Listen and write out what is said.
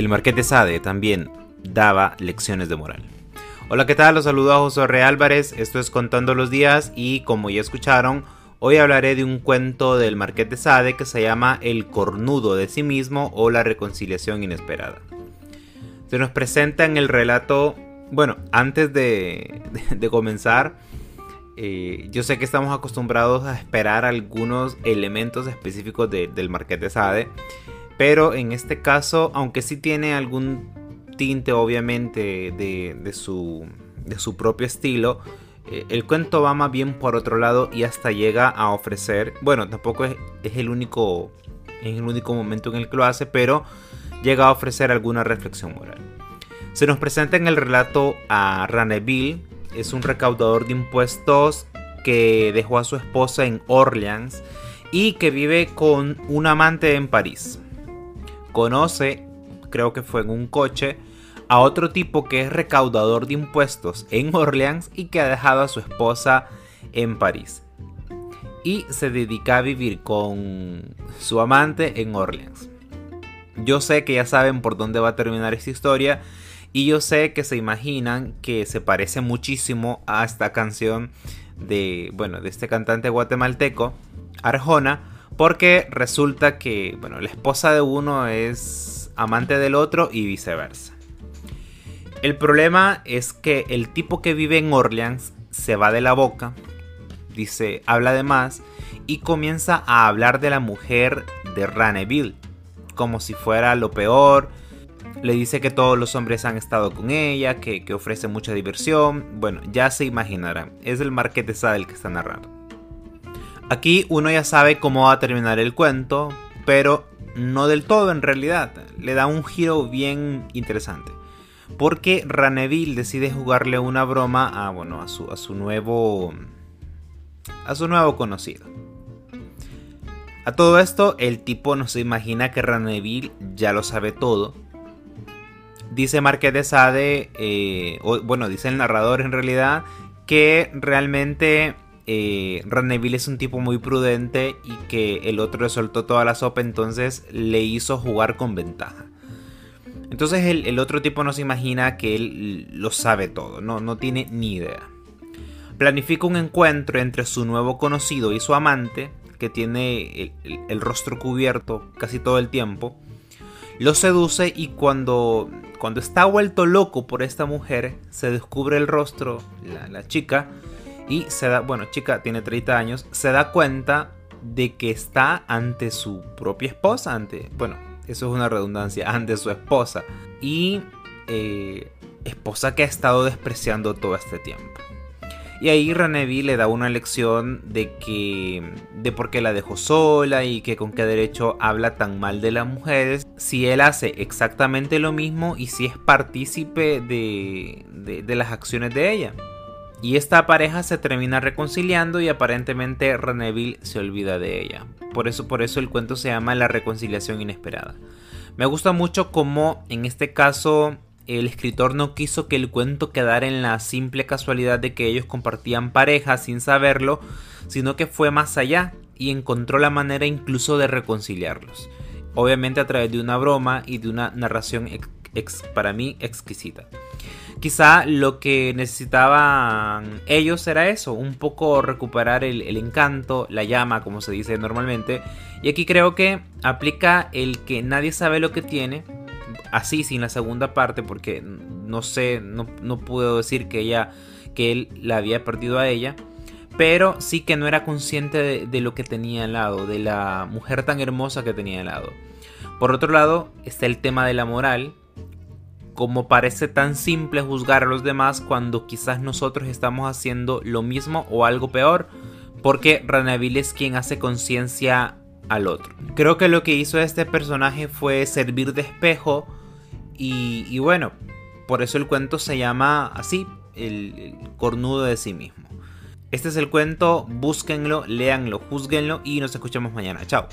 el Marqués de Sade también daba lecciones de moral. Hola, ¿qué tal? Los saludo a José Re Álvarez, esto es Contando los Días y como ya escucharon, hoy hablaré de un cuento del Marqués de Sade que se llama El cornudo de sí mismo o la reconciliación inesperada. Se nos presenta en el relato, bueno, antes de, comenzar, eh, yo sé que estamos acostumbrados a esperar algunos elementos específicos del Marqués de Sade, pero en este caso, aunque sí tiene algún tinte obviamente de, su, propio estilo, eh, el cuento va más bien por otro lado y hasta llega a ofrecer, bueno, tampoco es, el único es el único momento en el que lo hace, pero llega a ofrecer alguna reflexión moral. Se nos presenta en el relato a Raneville, es un recaudador de impuestos que dejó a su esposa en Orleans y que vive con un amante en París. Conoce, creo que fue en un coche, a otro tipo que es recaudador de impuestos en Orleans y que ha dejado a su esposa en París. Y se dedica a vivir con su amante en Orleans. Yo sé que ya saben por dónde va a terminar esta historia y yo sé que se imaginan que se parece muchísimo a esta canción de, bueno, de este cantante guatemalteco, Arjona, porque resulta que, bueno, la esposa de uno es amante del otro y viceversa. El problema es que el tipo que vive en Orleans se va de la boca, dice, habla de más y comienza a hablar de la mujer de Raneville, como si fuera lo peor. Le dice que todos los hombres han estado con ella, que, ofrece mucha diversión. Bueno, ya se imaginarán, es el Marqués de Sade el que está narrando. Aquí uno ya sabe cómo va a terminar el cuento, pero no del todo en realidad. Le da un giro bien interesante porque Raneville decide jugarle una broma a, bueno, a, su, a su nuevo a su nuevo conocido. A todo esto, el tipo no se imagina que Raneville ya lo sabe todo. Dice Marqués de Sade, eh, bueno, dice el narrador en realidad, que realmente eh, es un tipo muy prudente y que el otro le soltó toda la sopa, entonces le hizo jugar con ventaja. Entonces el, otro tipo no se imagina que él lo sabe todo, no, no tiene ni idea. Planifica un encuentro entre su nuevo conocido y su amante, que tiene el, rostro cubierto casi todo el tiempo. Lo seduce y cuando, cuando está vuelto loco por esta mujer, se descubre el rostro, la chica, y se da, bueno, chica tiene 30 años, se da cuenta de que está ante su propia esposa, ante, bueno, eso es una redundancia, ante su esposa. Y eh, esposa que ha estado despreciando todo este tiempo. Y ahí Renevi le da una lección de que de por qué la dejó sola y que con qué derecho habla tan mal de las mujeres si él hace exactamente lo mismo y si es partícipe de, de las acciones de ella. Y esta pareja se termina reconciliando y aparentemente Reneville se olvida de ella. Por eso, por eso el cuento se llama La reconciliación inesperada. Me gusta mucho cómo en este caso el escritor no quiso que el cuento quedara en la simple casualidad de que ellos compartían pareja sin saberlo, sino que fue más allá y encontró la manera incluso de reconciliarlos. Obviamente a través de una broma y de una narración para mí exquisita. Quizá lo que necesitaban ellos era eso, un poco recuperar el, encanto, la llama, como se dice normalmente. Y aquí creo que aplica el que nadie sabe lo que tiene, así sin la segunda parte, porque no sé, no, puedo decir que ella, que él la había perdido a ella. Pero sí que no era consciente de, de lo que tenía al lado, de la mujer tan hermosa que tenía al lado. Por otro lado, está el tema de la moral, como parece tan simple juzgar a los demás cuando quizás nosotros estamos haciendo lo mismo o algo peor, porque Ranaville es quien hace conciencia al otro. Creo que lo que hizo este personaje fue servir de espejo y, bueno, por eso el cuento se llama así, el, cornudo de sí mismo. Este es el cuento, búsquenlo, léanlo, juzguenlo y nos escuchamos mañana. Chao.